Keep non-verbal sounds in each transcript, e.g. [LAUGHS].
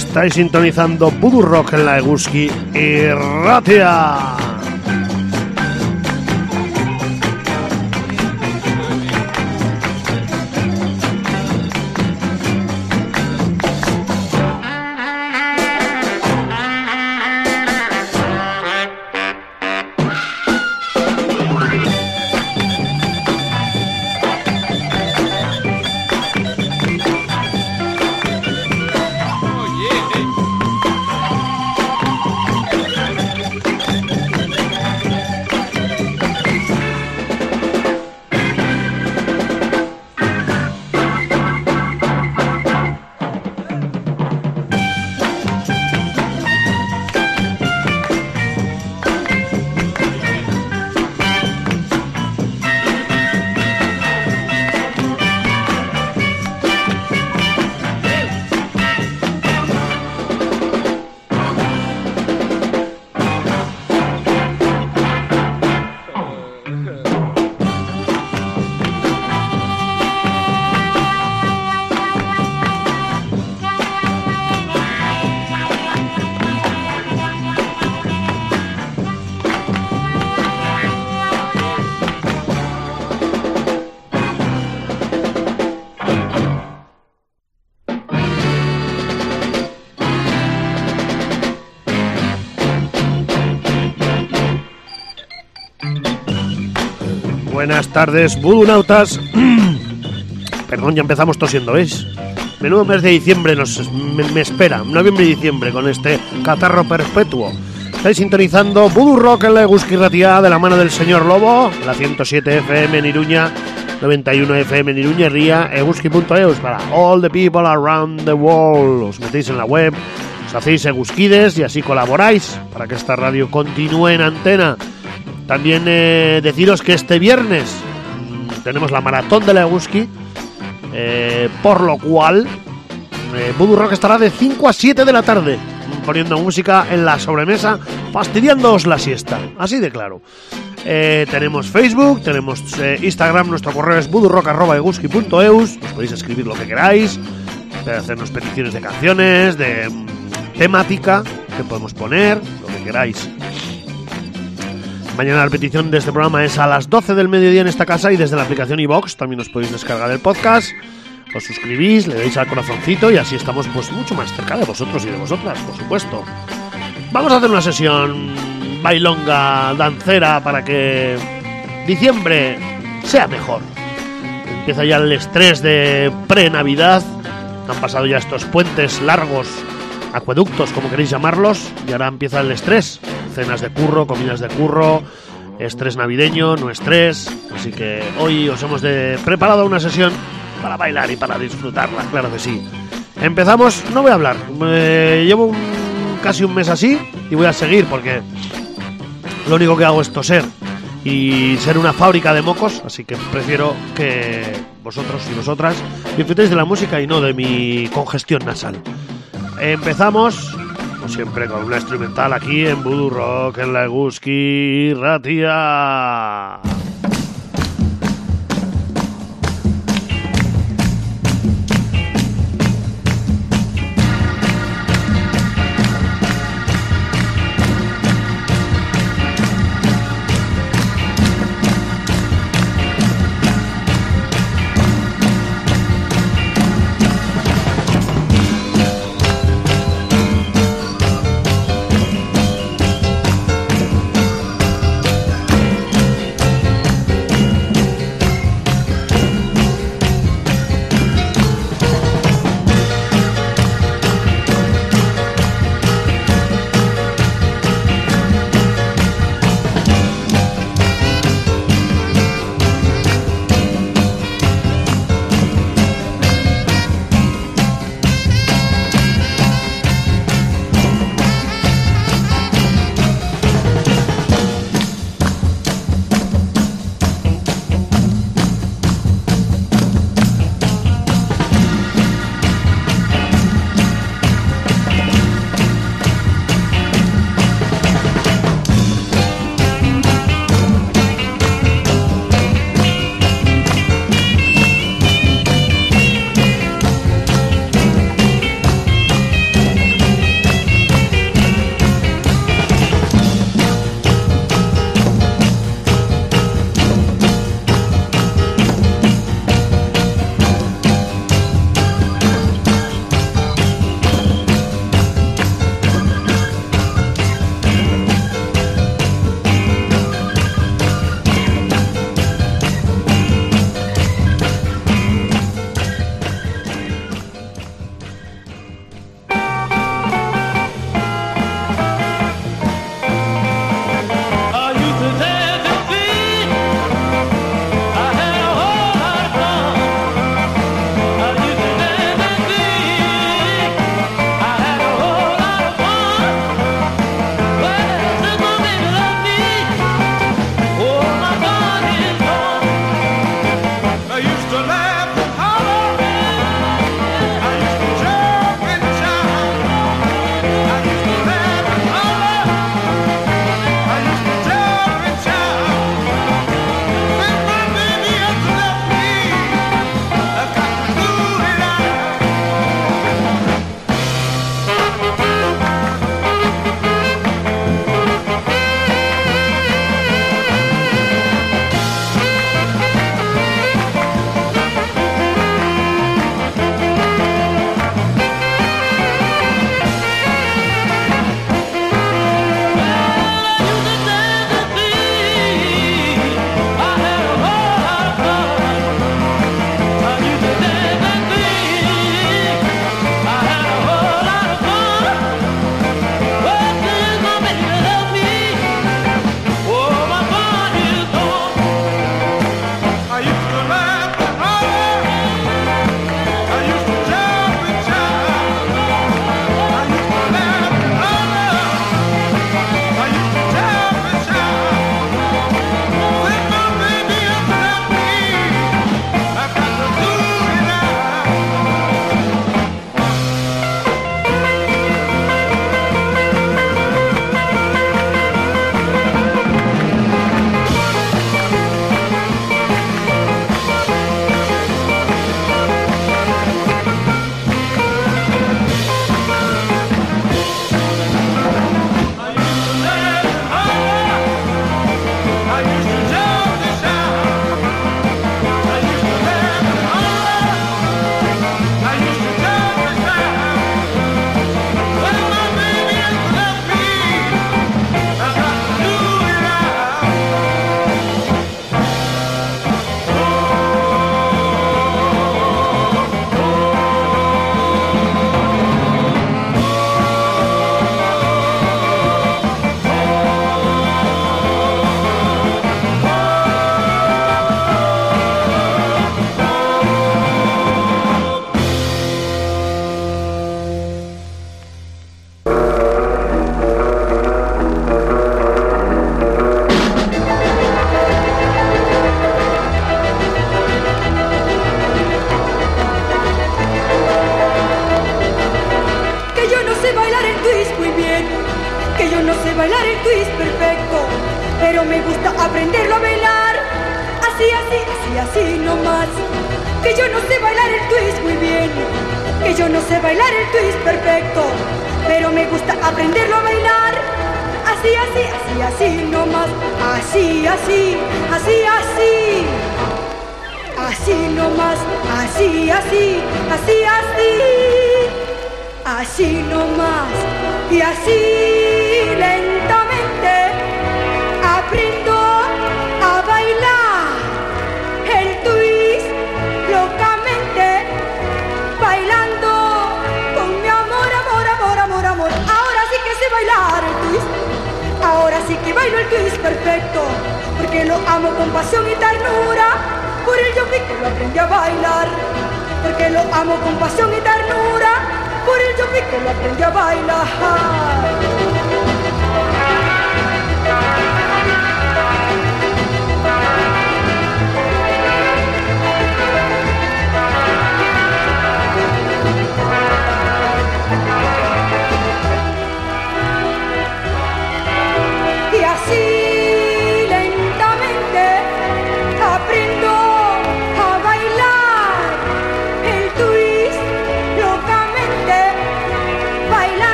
Estáis sintonizando Voodoo Rock en la Eguski y Ratia. Tardes, budunautas. [CLEARS THROAT] Perdón, ya empezamos tosiendo, ¿veis? Menudo mes de diciembre nos me, me espera, noviembre y diciembre, con este catarro perpetuo. Estáis sintonizando Voodoo Rock en la Egusquirratía de la mano del señor Lobo, la 107 FM en Iruña, 91 FM en Iruña, Ría, eguski.eus para all the people around the world. Os metéis en la web, os hacéis egusquides y así colaboráis para que esta radio continúe en antena. También eh, deciros que este viernes tenemos la maratón de la Eguski, eh, por lo cual eh, Rock estará de 5 a 7 de la tarde poniendo música en la sobremesa, fastidiándoos la siesta, así de claro. Eh, tenemos Facebook, tenemos Instagram, nuestro correo es budurrock.eguski.eus, os podéis escribir lo que queráis, hacernos peticiones de canciones, de mm, temática que podemos poner, lo que queráis. Mañana la petición de este programa es a las 12 del mediodía en esta casa y desde la aplicación iBox también os podéis descargar el podcast. Os suscribís, le dais al corazoncito y así estamos pues mucho más cerca de vosotros y de vosotras, por supuesto. Vamos a hacer una sesión bailonga, dancera para que diciembre sea mejor. Empieza ya el estrés de pre-Navidad. Han pasado ya estos puentes largos, acueductos, como queréis llamarlos, y ahora empieza el estrés. Cenas de curro, comidas de curro, estrés navideño, no estrés. Así que hoy os hemos de preparado una sesión para bailar y para disfrutarla, claro que sí. Empezamos, no voy a hablar, llevo un- casi un mes así y voy a seguir porque lo único que hago es toser y ser una fábrica de mocos, así que prefiero que vosotros y vosotras disfrutéis de la música y no de mi congestión nasal. Empezamos, siempre, con una instrumental aquí en Voodoo Rock, en la Eguski Ratia.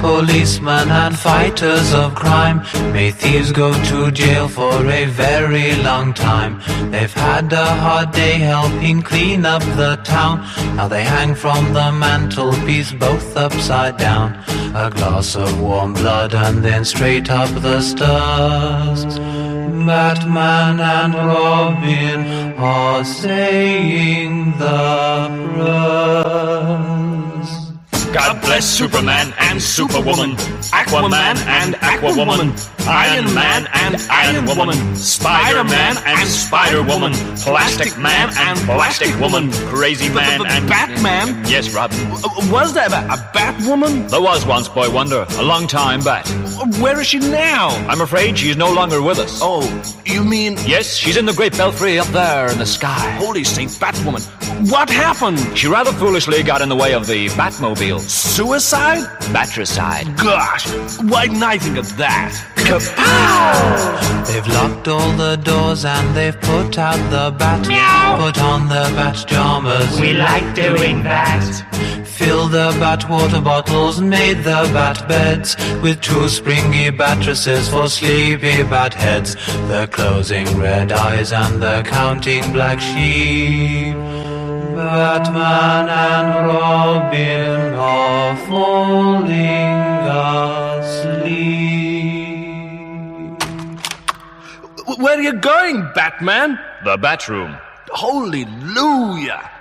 Policemen and fighters of crime. May thieves go to jail for a very long time. They've had a hard day helping clean up the town. Now they hang from the mantelpiece both upside down. A glass of warm blood and then straight up the stairs. Batman and Robin are saying the prayers. Bless Superman and Superwoman, Aquaman and Aquawoman, Iron Man and Iron Woman, Spider Man and Spider Woman, Plastic Man and Plastic Woman, Crazy Man and Batman? Yes, Robin. Was there a Batwoman? There was once, Boy Wonder, a long time back. Where is she now? I'm afraid she's no longer with us. Oh, you mean... Yes, she's in the great belfry up there in the sky. Holy Saint Batwoman. What happened? She rather foolishly got in the way of the Batmobile. Suicide? Batricide. Gosh, why didn't I think of that? They've locked all the doors and they've put out the bat. Meow. Put on the bat jammers. We like doing that. Filled the bat water bottles and made the bat beds with two springy mattresses for sleepy bat heads. The closing red eyes and the counting black sheep. Batman and Robin are falling asleep. Where are you going, Batman? The Batroom. Holy Hallelujah!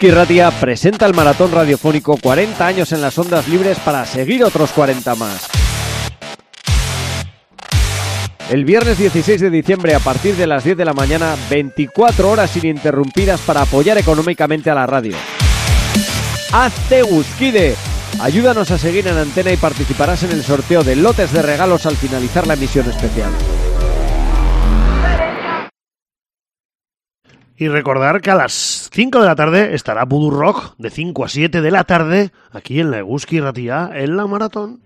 Eguzki presenta el maratón radiofónico 40 años en las ondas libres para seguir otros 40 más. El viernes 16 de diciembre a partir de las 10 de la mañana, 24 horas ininterrumpidas para apoyar económicamente a la radio. Hazte Guzkide. Ayúdanos a seguir en antena y participarás en el sorteo de lotes de regalos al finalizar la emisión especial. Y recordar que a las 5 de la tarde estará Voodoo Rock de 5 a 7 de la tarde aquí en la Eguski Ratía en la maratón.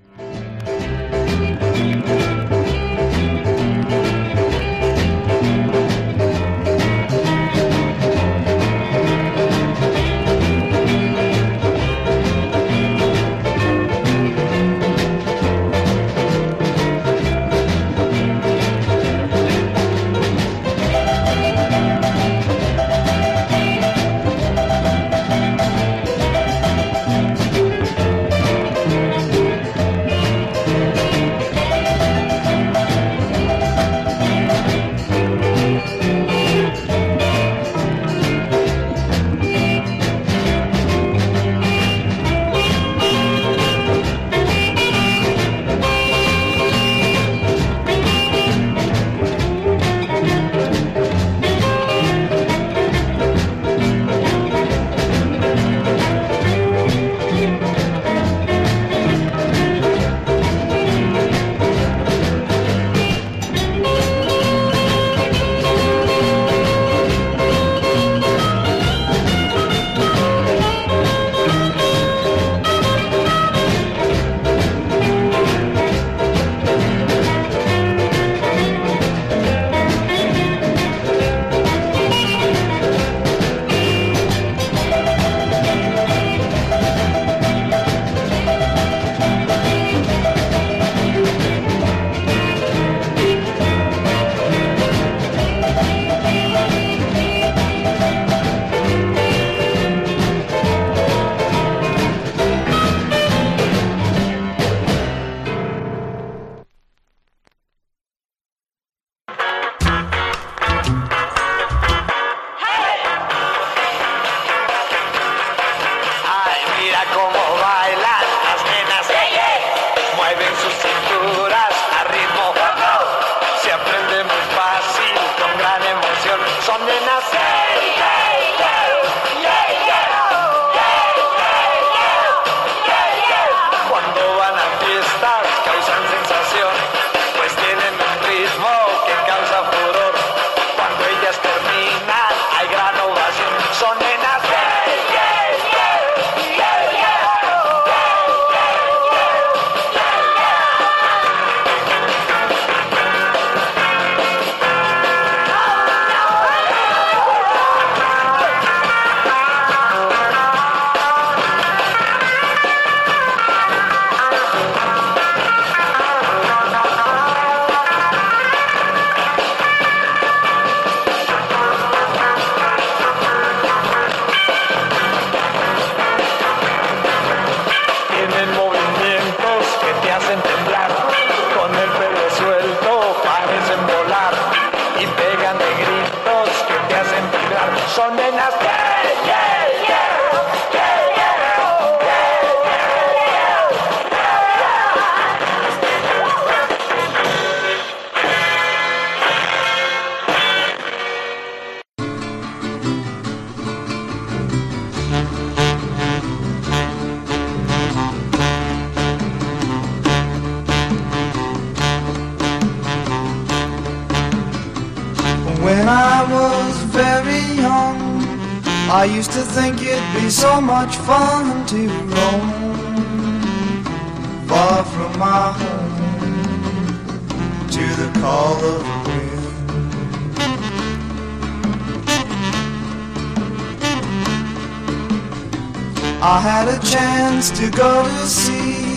I had a chance to go to sea.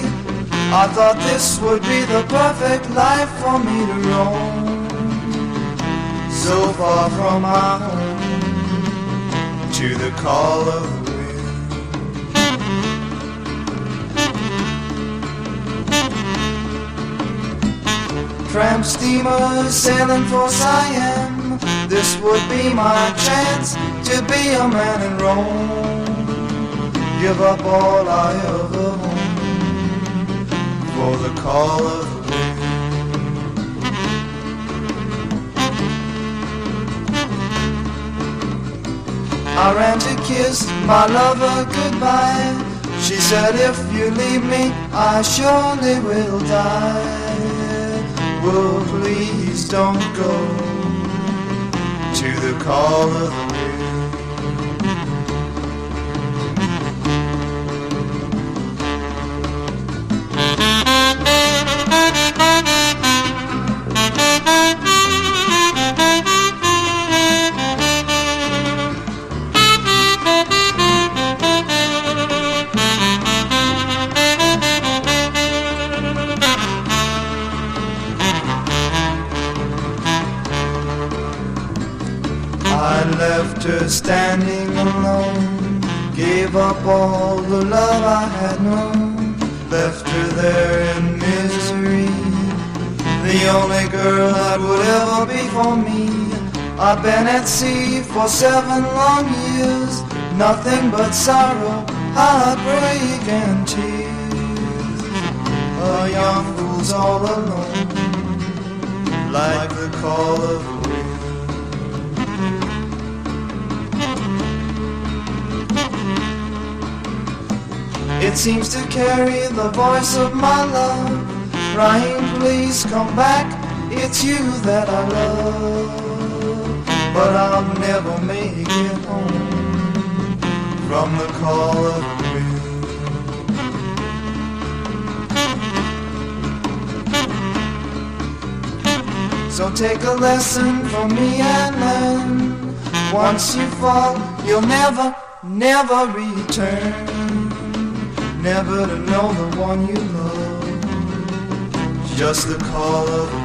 I thought this would be the perfect life for me to roam so far from my home to the call of the wind. Tramp steamers sailing for Siam. This would be my chance to be a man in Rome. Give up all I ever own for the call of the wind. I ran to kiss my lover goodbye. She said, if you leave me, I surely will die. Well, please don't go to the call of for me. I've been at sea for seven long years, nothing but sorrow, heartbreak, and tears. A young fool's all alone, like the call of the wind. It seems to carry the voice of my love, crying, please come back, it's you that I love. But I'll never make it home from the call of wind. So take a lesson from me and learn. Once you fall, you'll never, never return. Never to know the one you love. Just the call of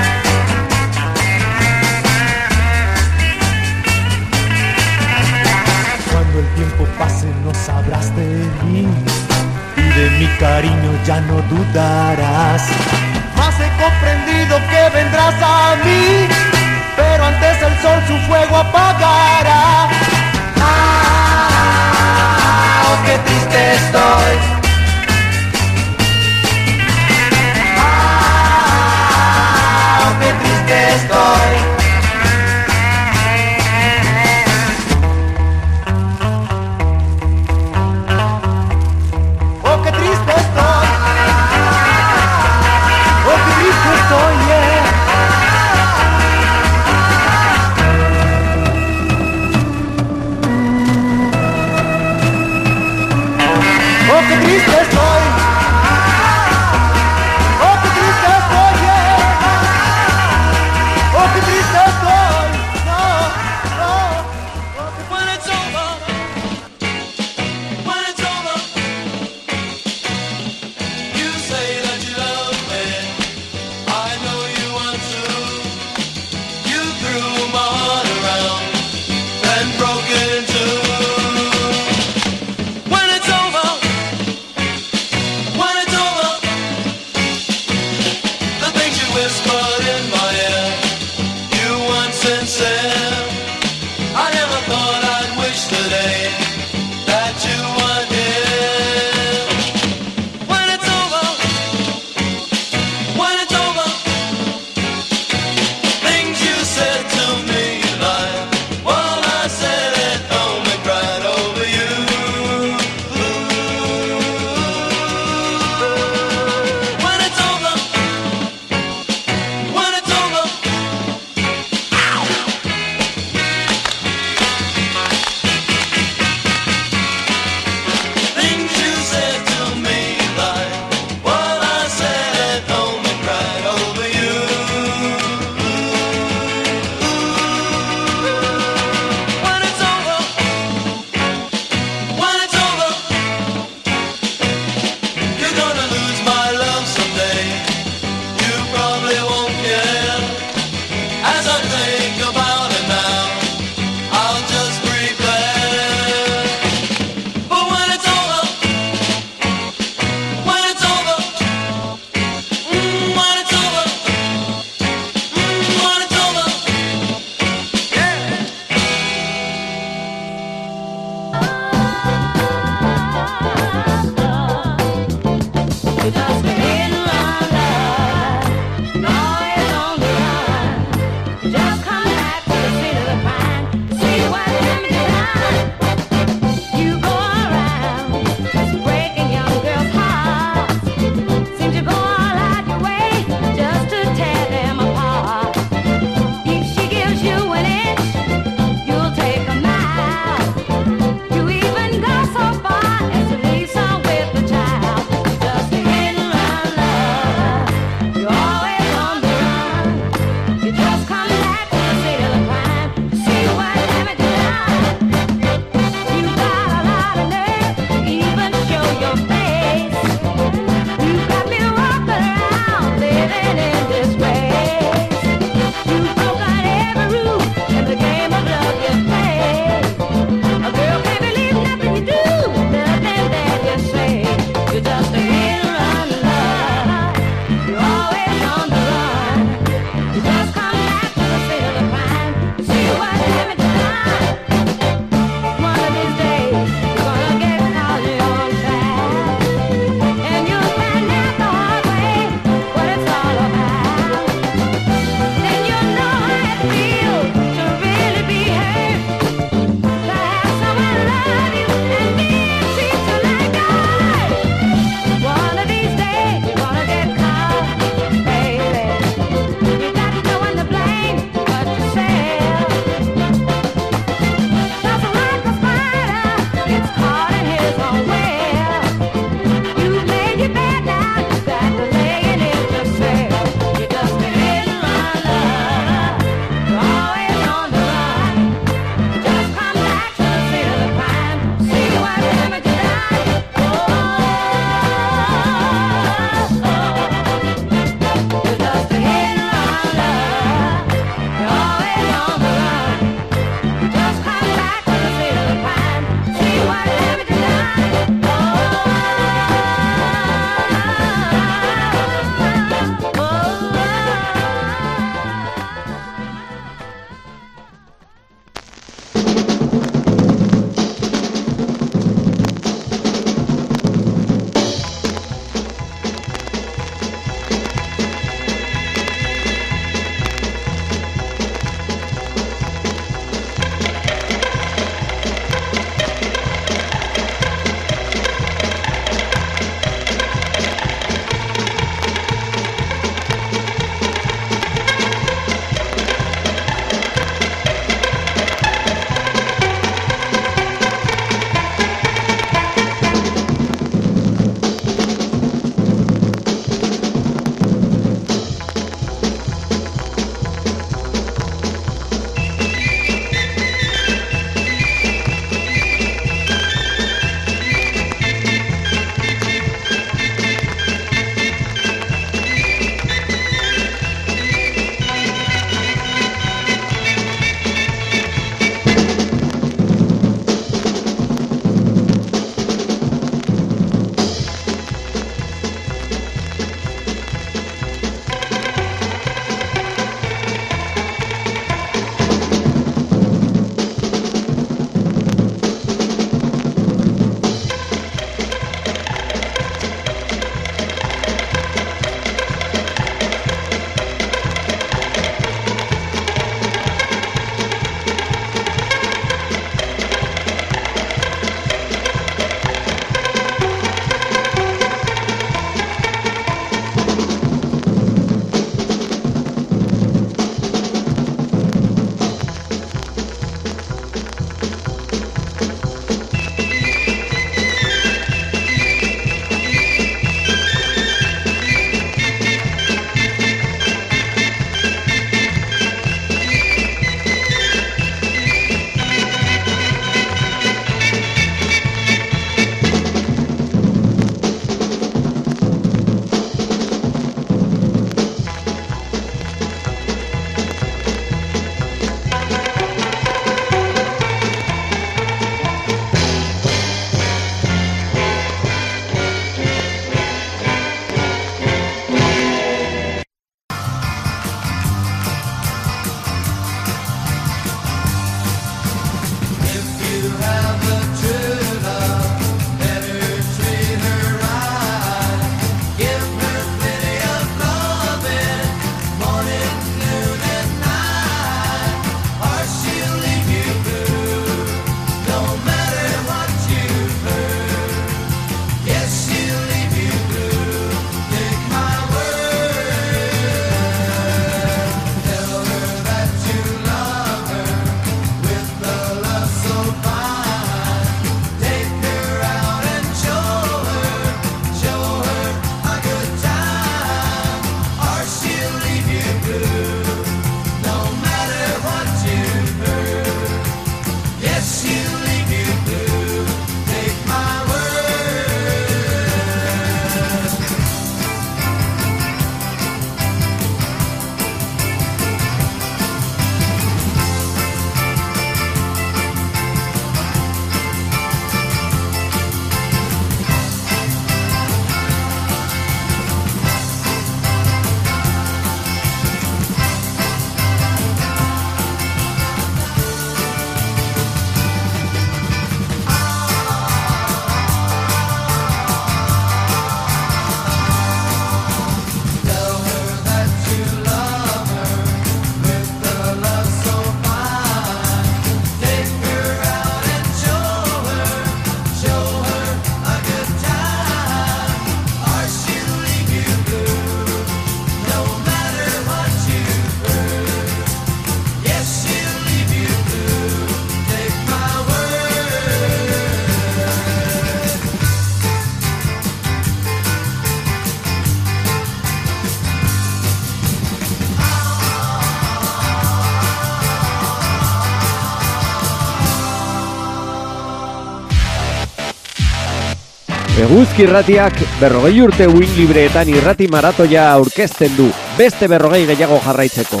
Eguzki irratiak berrogei urte win libreetan irrati maratoia aurkezten du, beste berrogei gehiago jarraitzeko.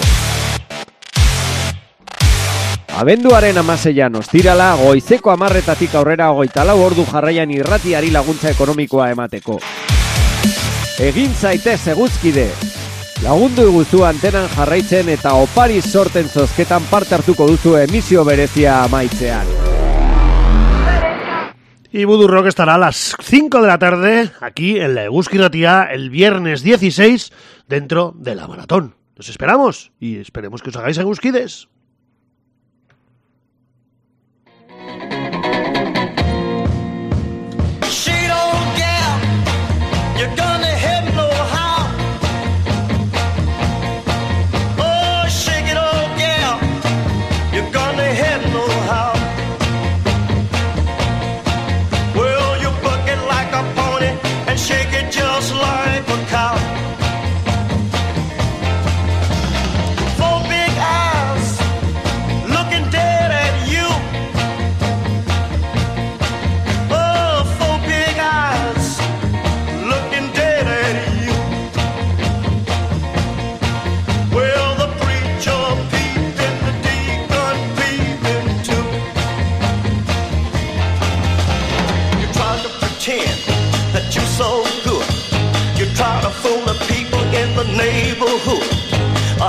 Abenduaren amaseian ostirala, goizeko amarretatik aurrera hogeita lau ordu jarraian irratiari laguntza ekonomikoa emateko. Egin zaitez eguzkide! Lagundu iguzu antenan jarraitzen eta opari sorten zozketan parte hartuko duzu emisio berezia amaitzean. Y Voodoo Rock estará a las 5 de la tarde aquí en la Eguski el viernes 16 dentro de la maratón. Nos esperamos y esperemos que os hagáis Eguskides.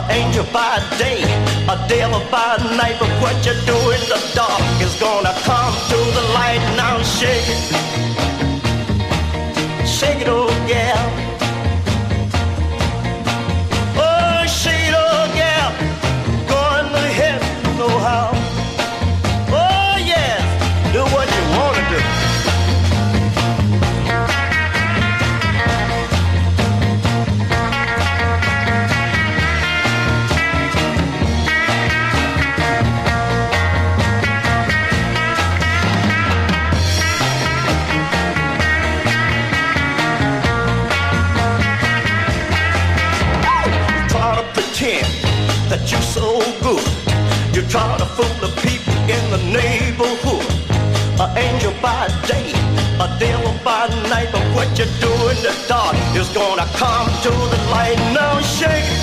An angel by day, a devil by night, but what you do in the dark is gonna come to the light. Now shake it, shake it, oh gal. The people in the neighborhood. An angel by day, a devil by night. But what you do in the dark is gonna come to the light. Now. Shake,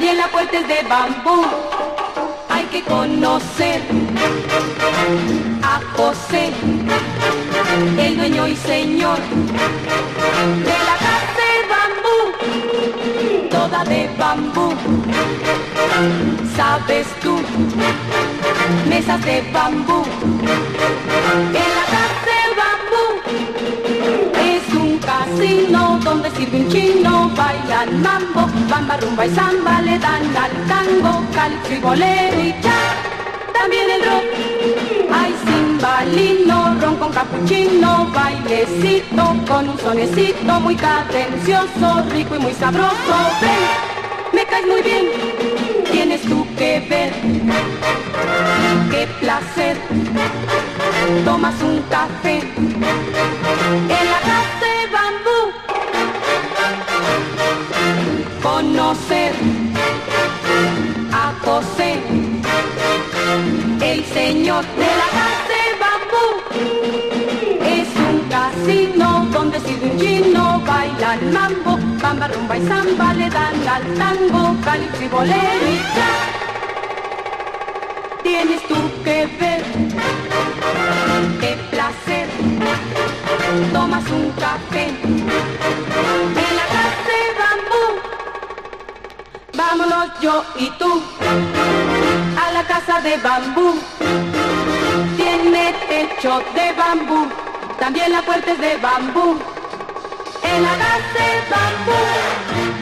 también la puerta es de bambú. Hay que conocer a José, el dueño y señor de la casa de bambú, toda de bambú. ¿Sabes tú? Mesas de bambú. En la casino donde sirve un chino, bailan mambo, bamba, rumba y samba, le dan al tango, calcio y bolero y cha. También el rock, hay cimbalino, ron con capuchino, bailecito con un sonecito muy cadencioso, rico y muy sabroso. Ven, me caes muy bien, tienes tú que ver. Qué placer, tomas un café en la casa Conocer a José, el señor de la casa de. Es un casino donde sirve un chino, bailan mambo, bamba, rumba y samba, le dan al tango, calipso y cha. Tienes tú que ver, qué placer, tomas un café Yo y tú a la casa de bambú. Tiene techo de bambú, también la puerta es de bambú. En la casa de bambú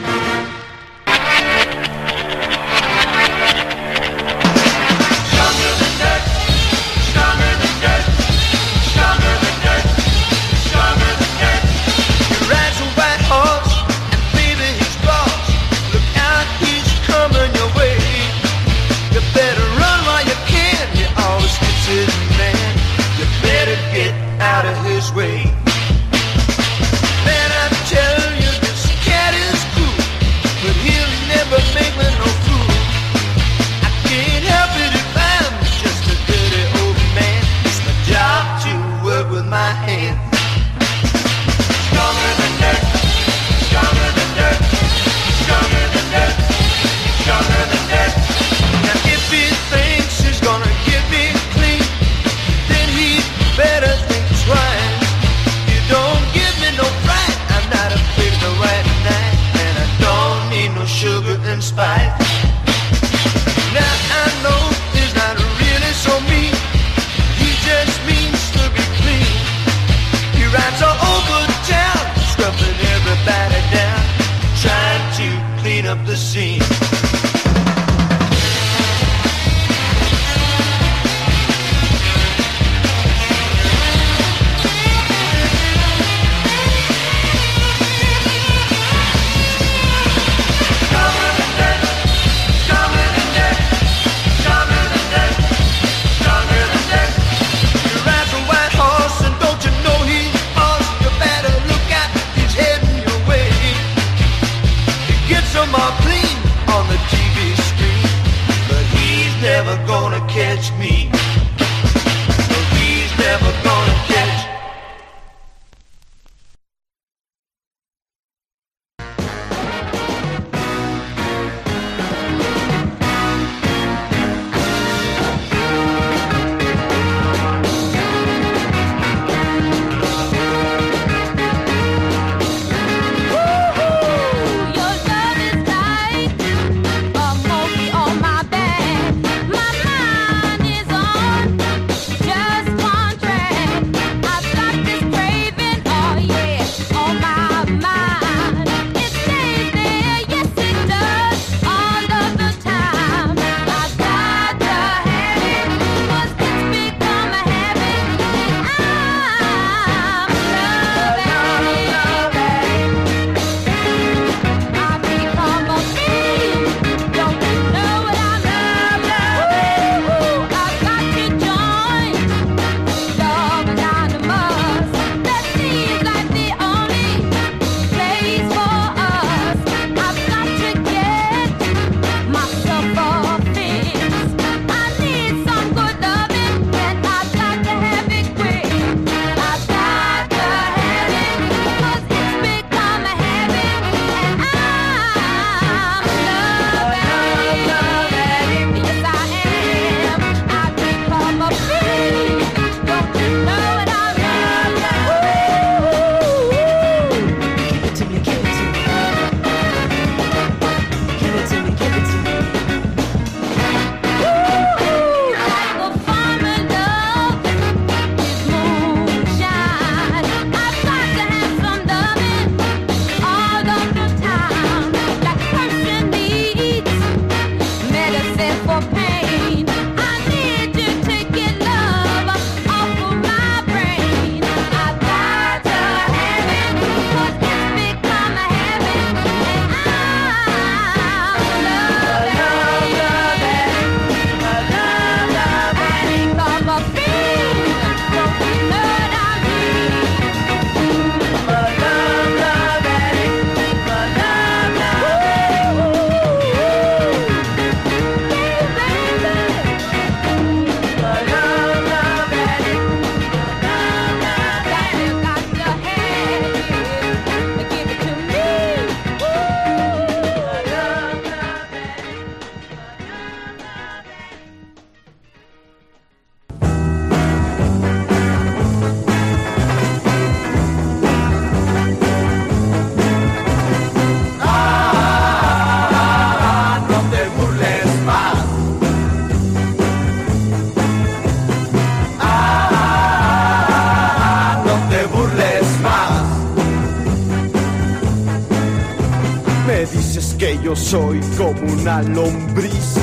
yo soy como una lombriz,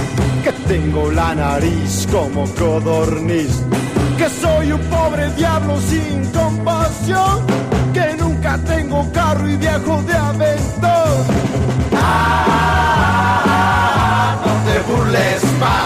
que tengo la nariz como codorniz, que soy un pobre diablo sin compasión, que nunca tengo carro y viajo de aventón. Ah, no te burles más.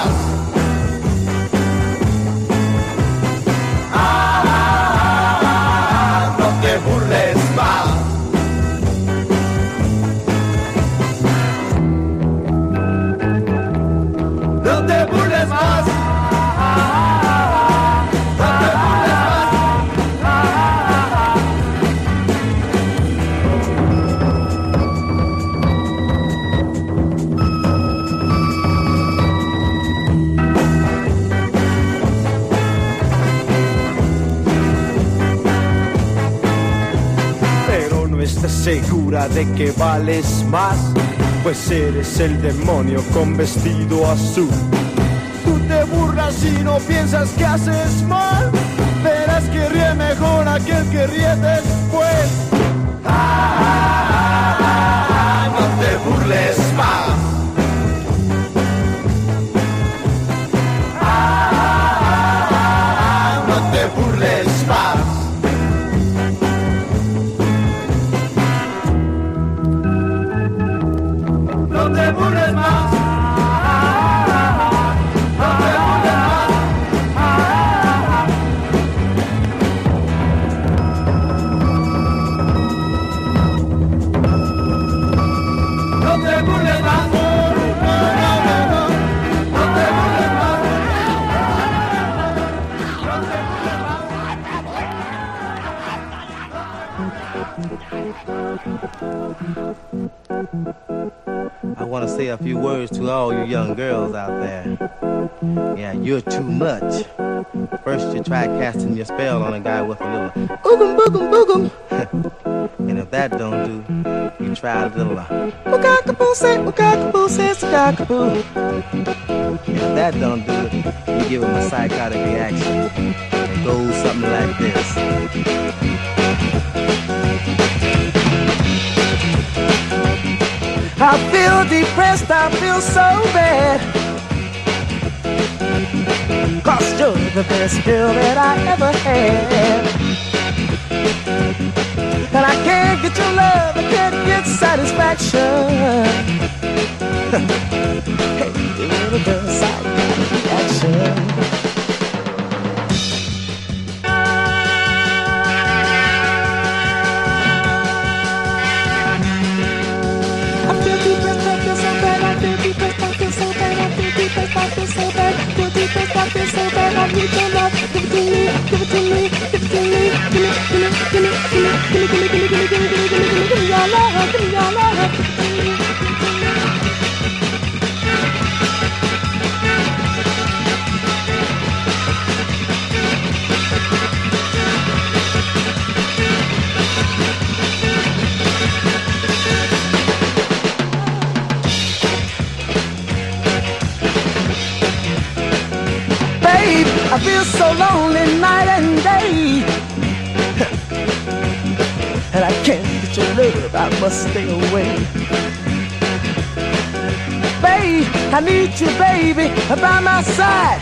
De que vales más, pues eres el demonio con vestido azul. Tú te burlas y no piensas que haces mal, verás que ríe mejor aquel que ríe después. Ah, no te burles más. Ah, no te burles I want to say a few words to all you young girls out there. Yeah, you're too much. First, you try casting your spell on a guy with a little boogum boogum boogum. [LAUGHS] and if that don't do, you try a little uh, cockapoo say, cockapoo says. And if that don't do it, you give him a psychotic reaction. It goes something like this. I feel depressed, I feel so bad. Cause you're the best girl that I ever had. And I can't get your love, I can't get satisfaction. [LAUGHS] hey, girl, psychotic reaction. I I feel so bad, feel so bad, I need your love, give it to me, give it to me, give it to me, give me, give me, give me, give me, give me, give me, give me, give me, give me, give me, give me your love, give me your love. I feel so lonely night and day. [LAUGHS] and I can't get your love, I must stay away. Babe, I need you, baby, by my side.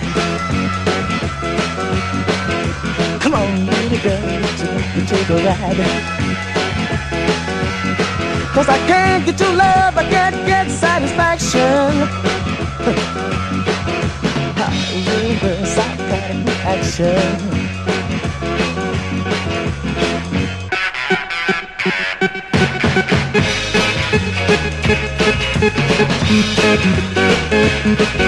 Come on, little girl, take, take a ride. Cause I can't get your love, I can't get satisfaction. [LAUGHS] Reverse action. Thank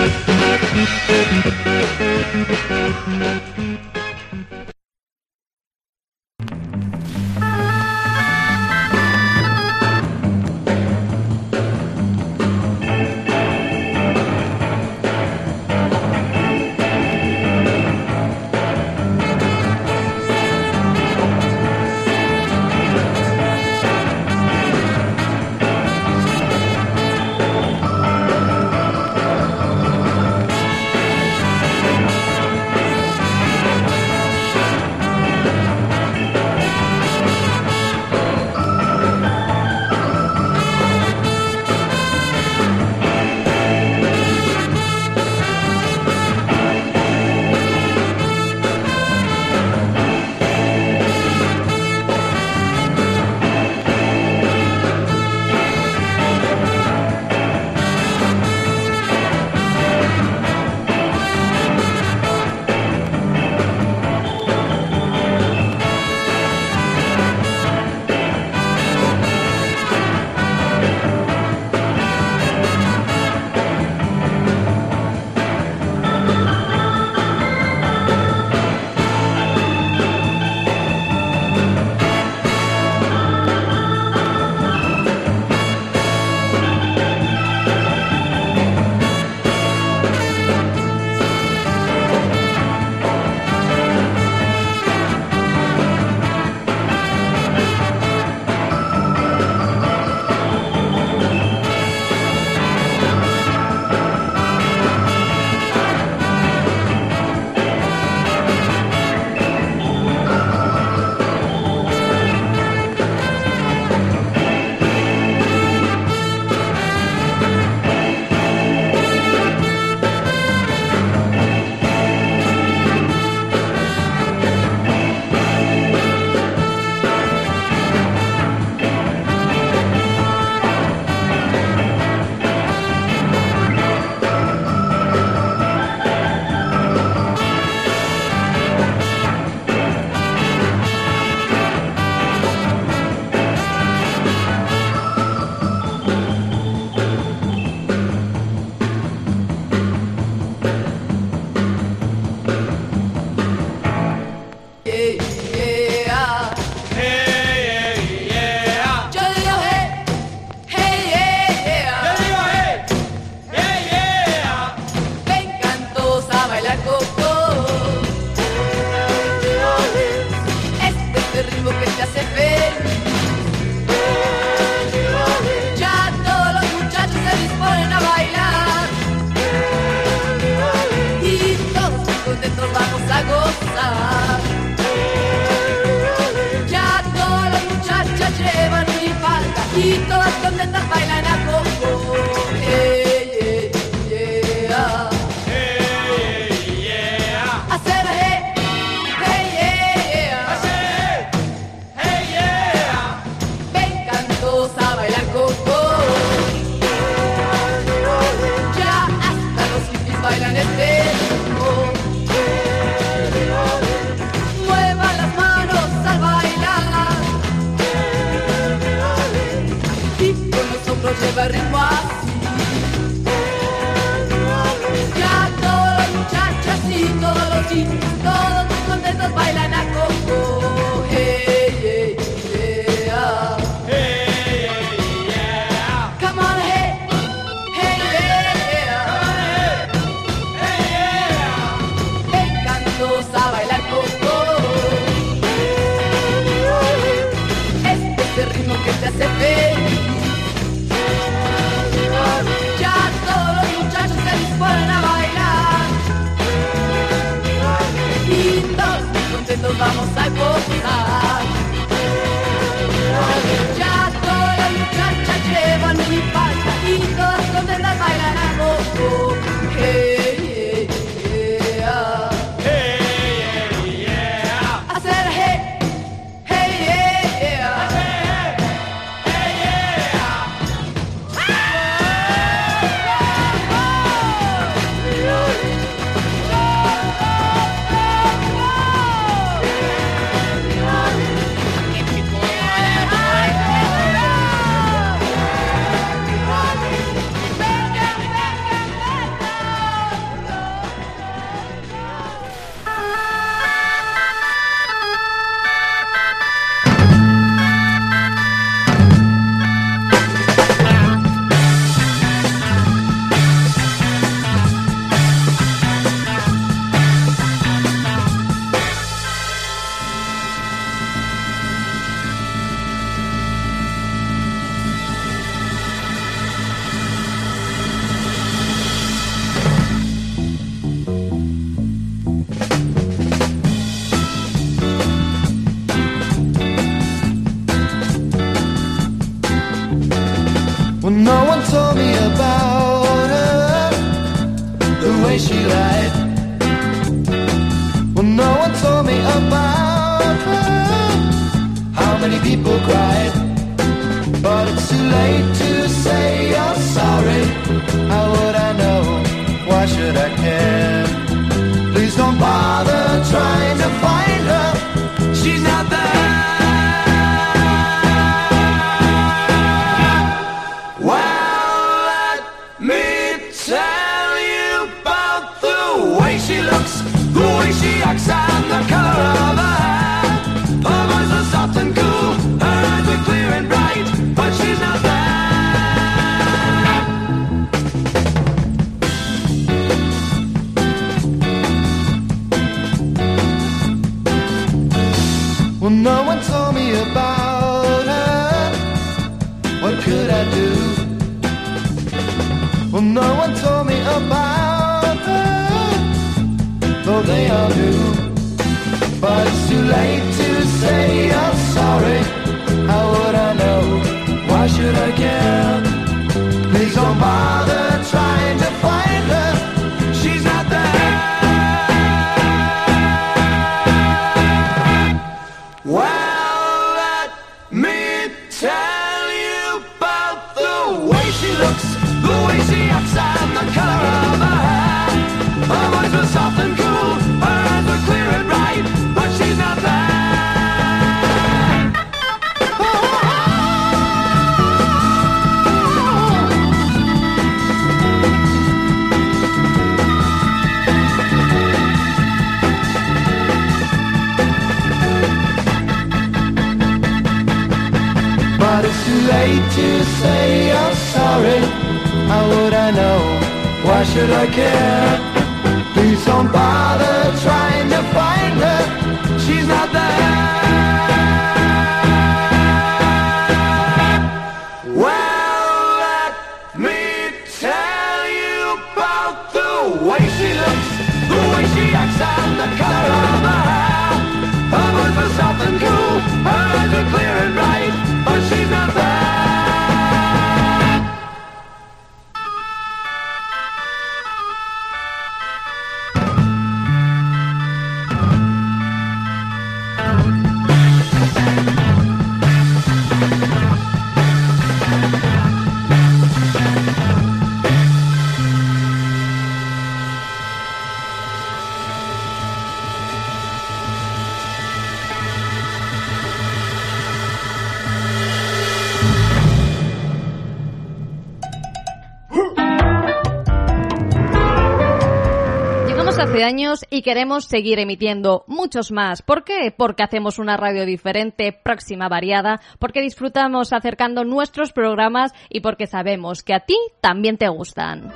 queremos seguir emitiendo muchos más. ¿Por qué? Porque hacemos una radio diferente, próxima, variada, porque disfrutamos acercando nuestros programas y porque sabemos que a ti también te gustan.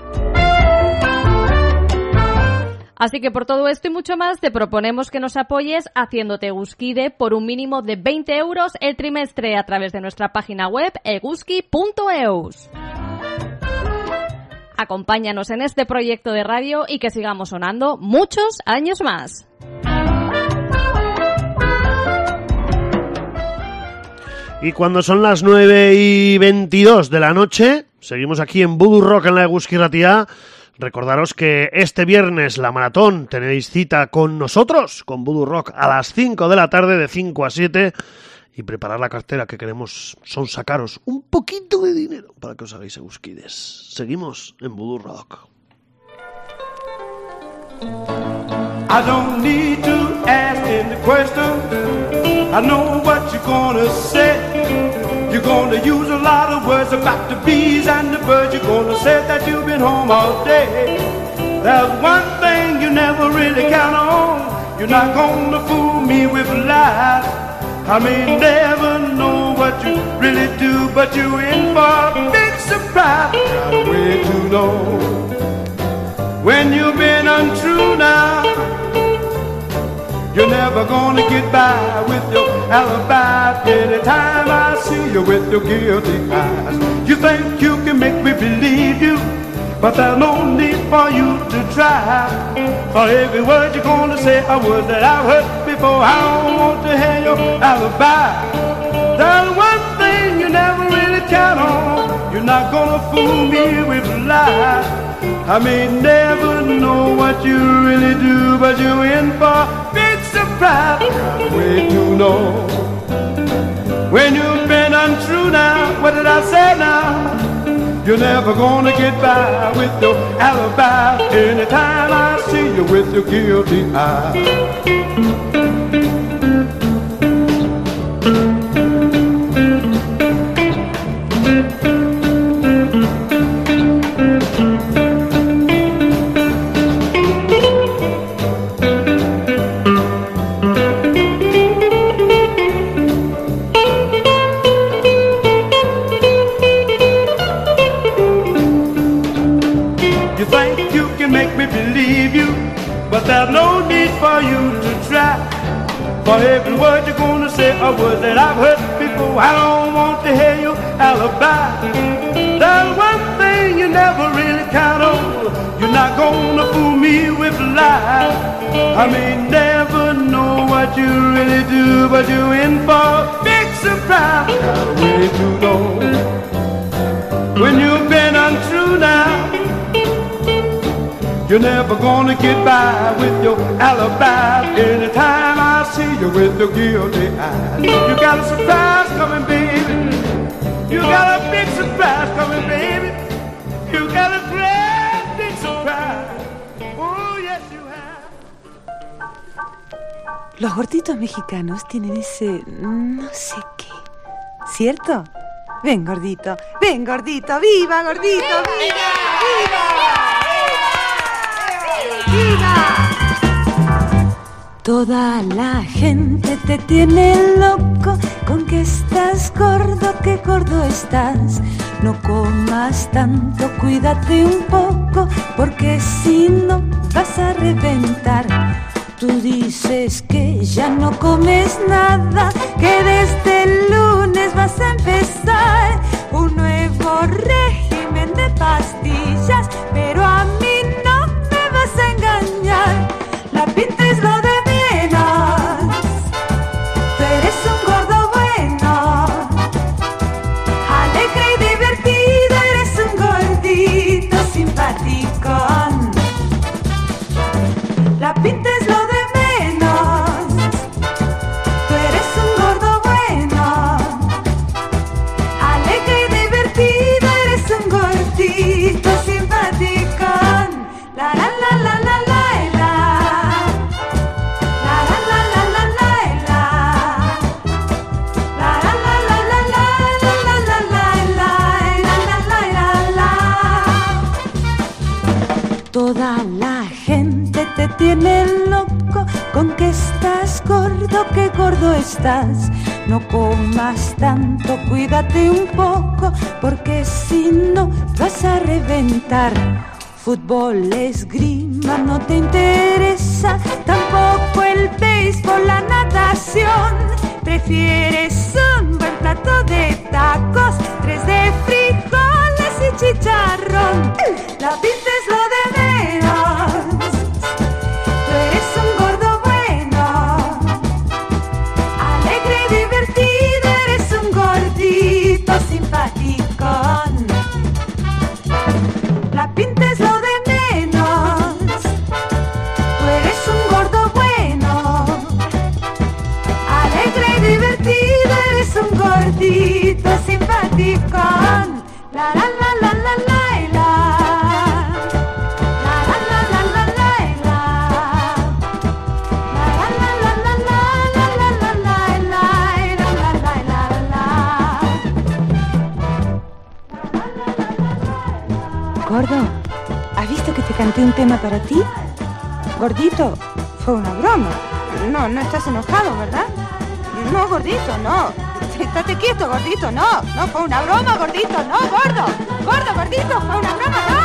Así que por todo esto y mucho más te proponemos que nos apoyes haciéndote Guskide por un mínimo de 20 euros el trimestre a través de nuestra página web eguski.eus. Acompáñanos en este proyecto de radio y que sigamos sonando muchos años más. Y cuando son las 9 y 22 de la noche, seguimos aquí en Voodoo Rock en la Eguski Ratia. Recordaros que este viernes la maratón tenéis cita con nosotros, con Voodoo Rock, a las 5 de la tarde, de 5 a 7. Y preparar la cartera que queremos son sacaros un poquito de dinero para que os hagáis egusquides. Seguimos en Voodoo Rock. I don't need to ask any question. I know what you're gonna say. You're gonna use a lot of words about the bees and the birds. You're gonna say that you've been home all day. There's one thing you never really count on. You're not gonna fool me with lies. I may never know what you really do, but you're in for a big surprise. Gotta wait to know when you've been untrue now. You're never gonna get by with your alibi. Anytime I see you with your guilty eyes, you think you can make me believe you, but there's no need for you to try. For every word you're gonna say, a word that I've heard before. I don't want to hear your alibi. There's one thing you never really count on. You're not gonna fool me with lies. I may never know what you really do, but you're in for a big surprise. To know when you've been untrue now. What did I say now? You're never gonna get by with your alibi. Anytime I see you with your guilty eyes. Every word you're gonna say, a word that I've heard before. I don't want to hear your alibi. There's one thing you never really count on. You're not gonna fool me with lies. I may never know what you really do, but you're in for a big surprise. Gotta wait to know when you've been untrue now. You're never gonna get by with your alibi. Anytime See you with your guilty eyes, you got a surprise coming, baby. You got a big surprise coming, baby. You got a great big surprise. Oh, yes, you have. Los gorditos mexicanos tienen ese no sé qué. ¿Cierto? Ven, gordito. Ven, gordito. ¡Viva, gordito! ¡Viva! Toda la gente te tiene loco con que estás gordo, que gordo estás. No comas tanto, cuídate un poco, porque si no vas a reventar. Tú dices que ya no comes nada, que desde el lunes vas a empezar un nuevo régimen de pastillas, pero a mí tiene loco con que estás gordo, que gordo estás. No comas tanto, cuídate un poco, porque si no vas a reventar. Fútbol, esgrima, no te interesa, tampoco el béisbol, la natación. Prefieres un buen plato de tacos, tres de frijoles y chicharrón. La pinta es lo de tema para ti? Gordito, fue una broma. No, no estás enojado, ¿verdad? No, gordito, no. Estate quieto, gordito, no. No fue una broma, gordito, no, gordo. Gordo, gordito, fue una broma, no.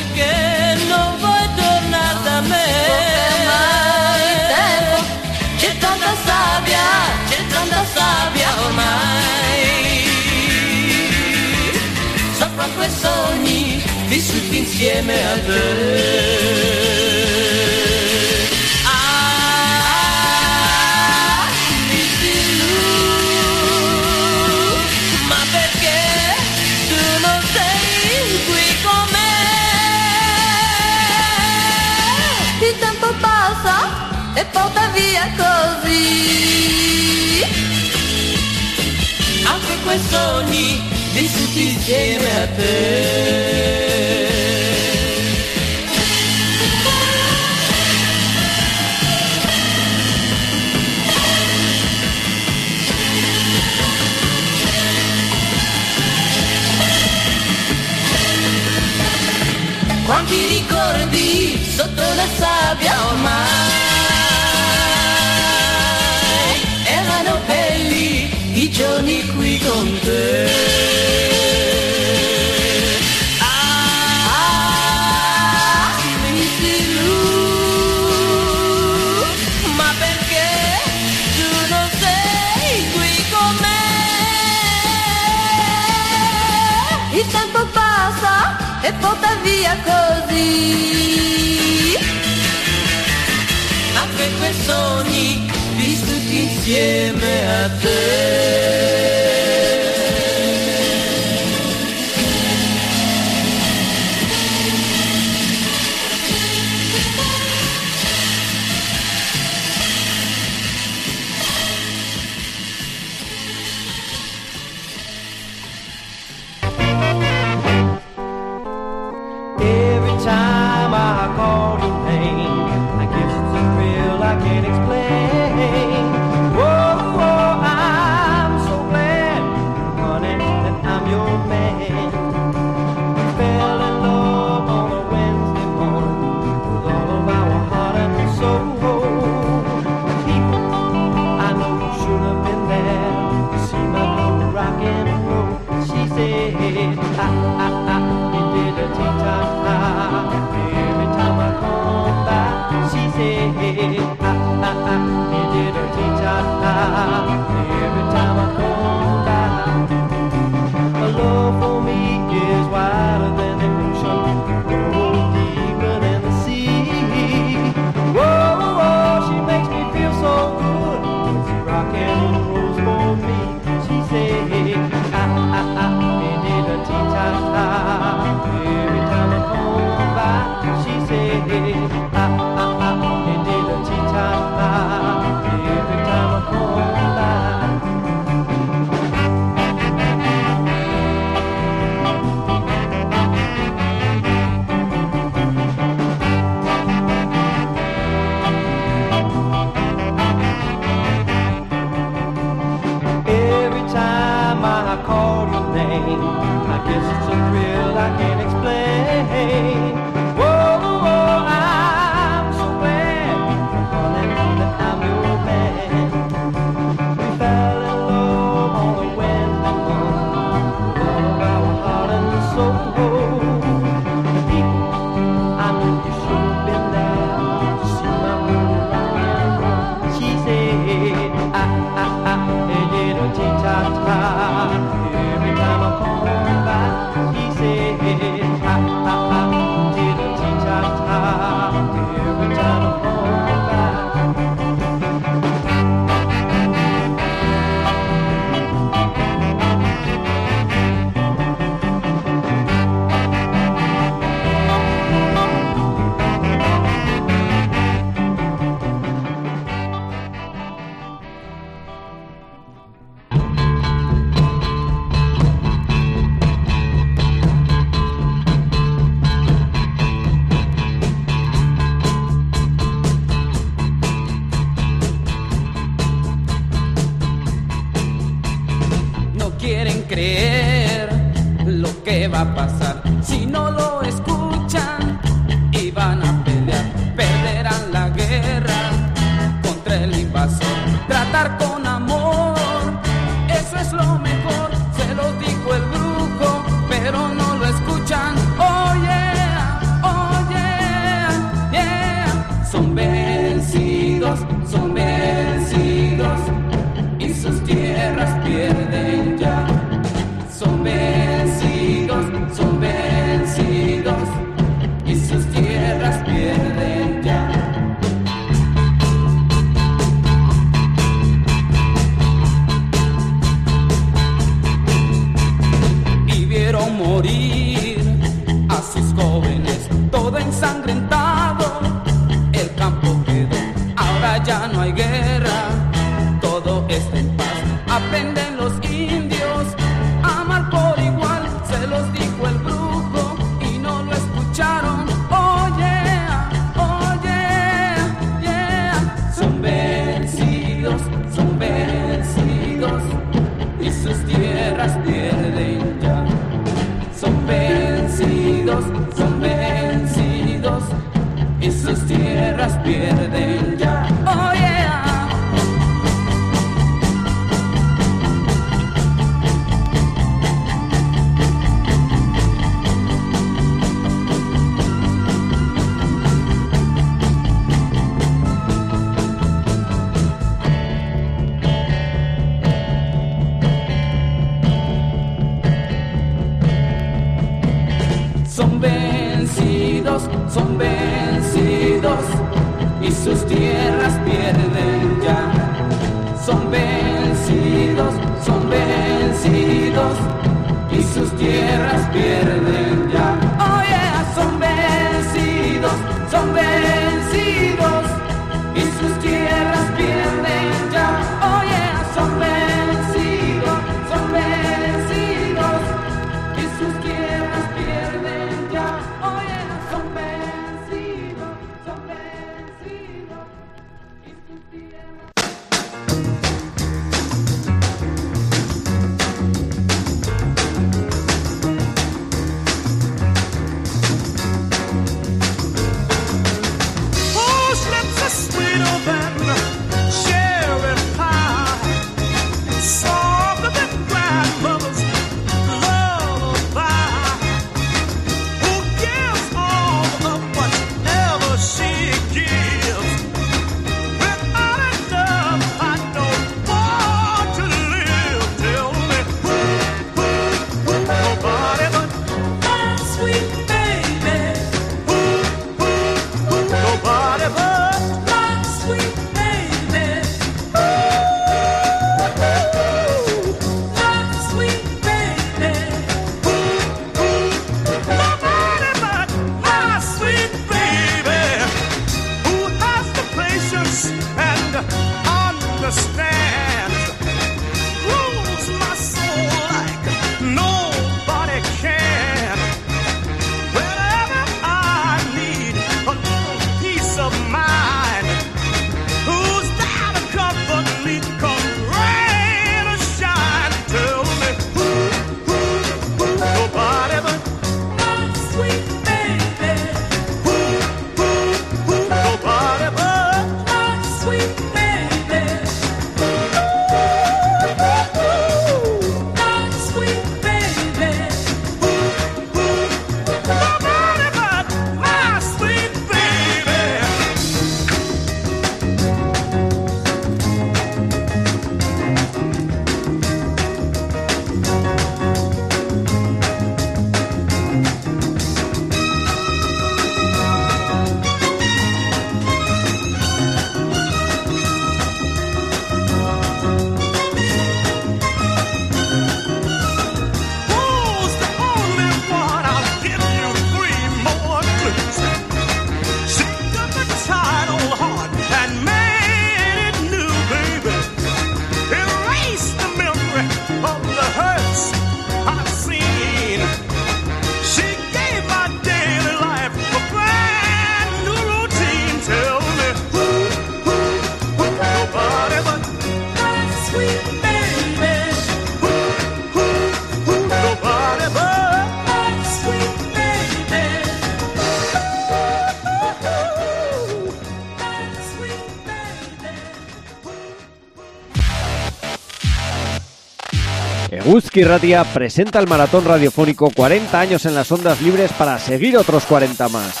Euski Ratia presenta el maratón radiofónico 40 años en las ondas libres para seguir otros 40 más.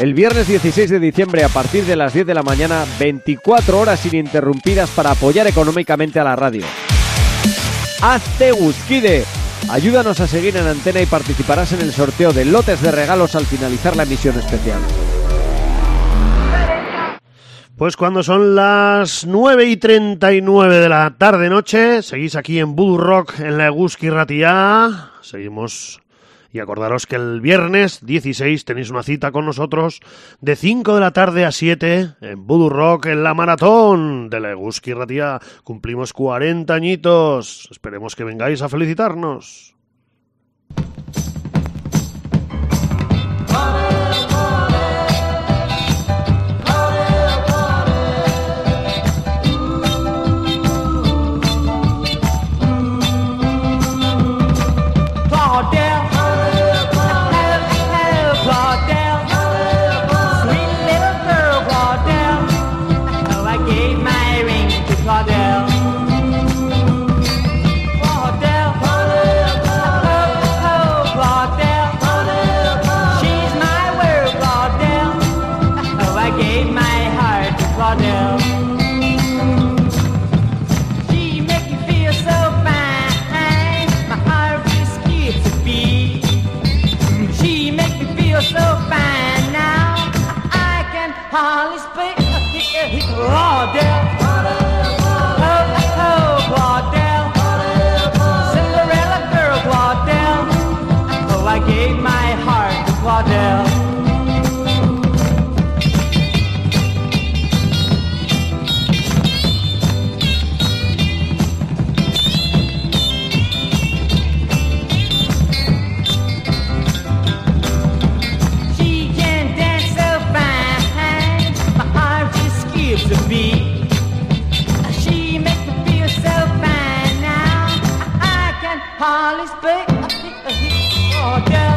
El viernes 16 de diciembre a partir de las 10 de la mañana, 24 horas ininterrumpidas para apoyar económicamente a la radio. Hazte Guskide. Ayúdanos a seguir en antena y participarás en el sorteo de lotes de regalos al finalizar la emisión especial. Pues cuando son las 9 y 39 de la tarde-noche, seguís aquí en Voodoo Rock en la Eguski Ratia. Seguimos y acordaros que el viernes 16 tenéis una cita con nosotros de 5 de la tarde a 7 en Voodoo Rock en la maratón de la Eguski Ratia. Cumplimos 40 añitos. Esperemos que vengáis a felicitarnos. Holly's back. Oh, yeah.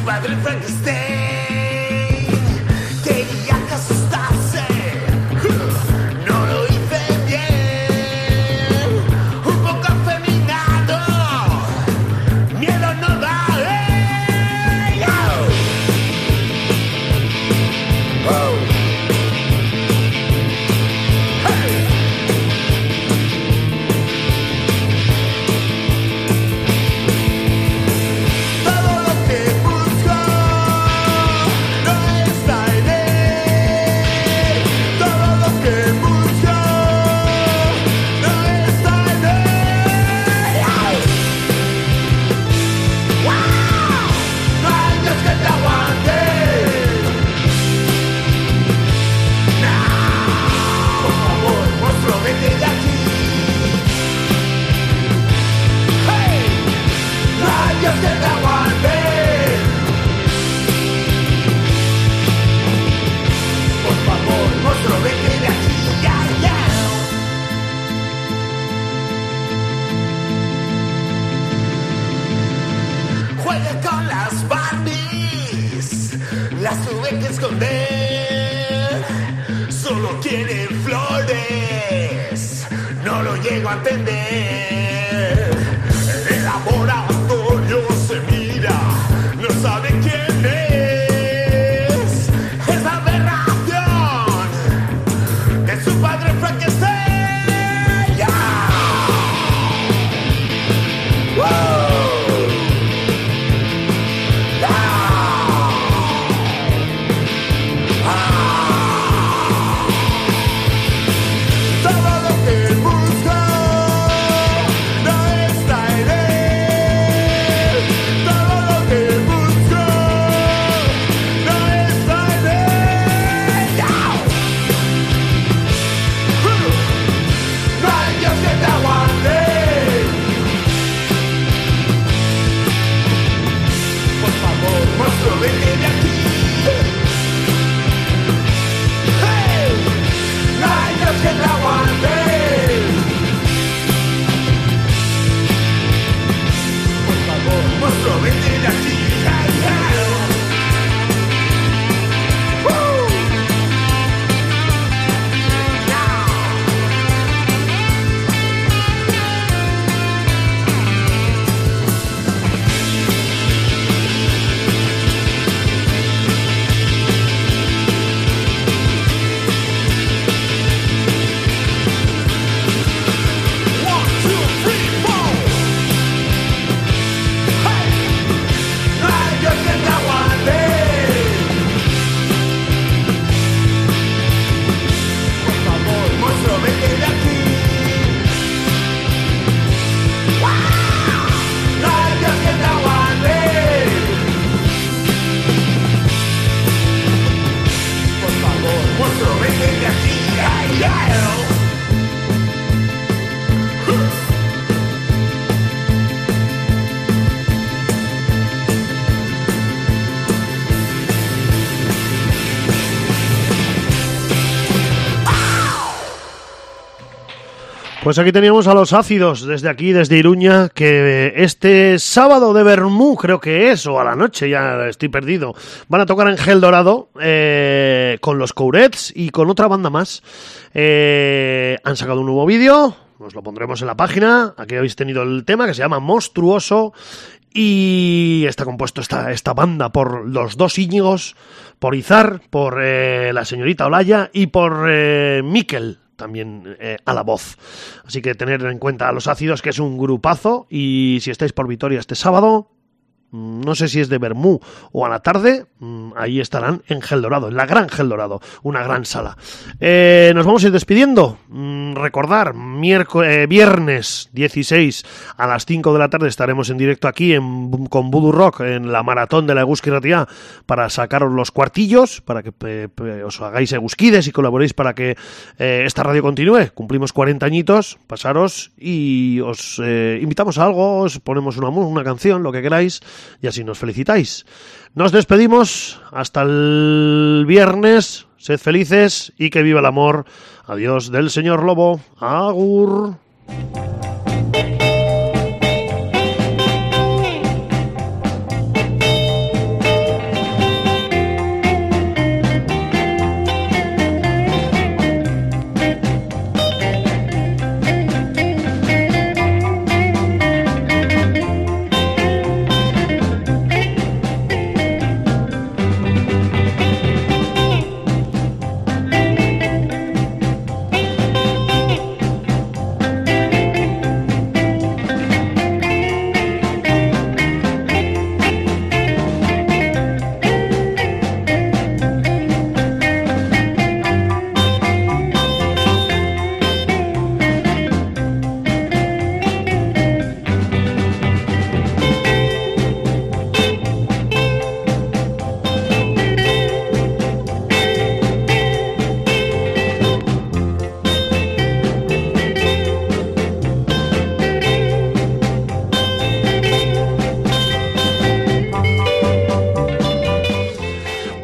tu padre understand. Pues aquí teníamos a los ácidos desde aquí, desde Iruña, que este sábado de Bermú, creo que es, o a la noche, ya estoy perdido, van a tocar en Gel Dorado eh, con los Courets y con otra banda más. Eh, han sacado un nuevo vídeo, os lo pondremos en la página. Aquí habéis tenido el tema que se llama Monstruoso y está compuesto esta, esta banda por los dos Íñigos, por Izar, por eh, la señorita Olaya y por Miquel, también eh, a la voz. Así que tener en cuenta a los ácidos, que es un grupazo, y si estáis por Vitoria este sábado, no sé si es de Bermú o a la tarde, mm, ahí estarán en Gel Dorado, en la Gran Gel Dorado, una gran sala. Eh, nos vamos a ir despidiendo. Mm, recordar, miércoles, viernes 16 a las 5 de la tarde estaremos en directo aquí en, con Voodoo Rock en la maratón de la Eguski Ratia para sacaros los cuartillos, para que eh, eh, os hagáis egusquides y colaboréis para que eh, esta radio continúe. Cumplimos 40 añitos, pasaros y os eh, invitamos a algo, os ponemos una, una canción, lo que queráis y así nos felicitáis. Nos despedimos hasta el viernes. Sed felices y que viva el amor. Adiós del señor Lobo. Agur.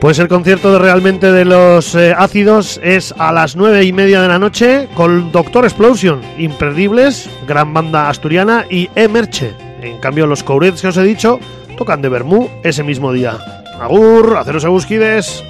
Pues el concierto de realmente de los eh, ácidos es a las nueve y media de la noche con Doctor Explosion, Imperdibles, gran banda asturiana y Emerche. En cambio, los Courets que os he dicho tocan de Bermú ese mismo día. Agur, haceros agusquides.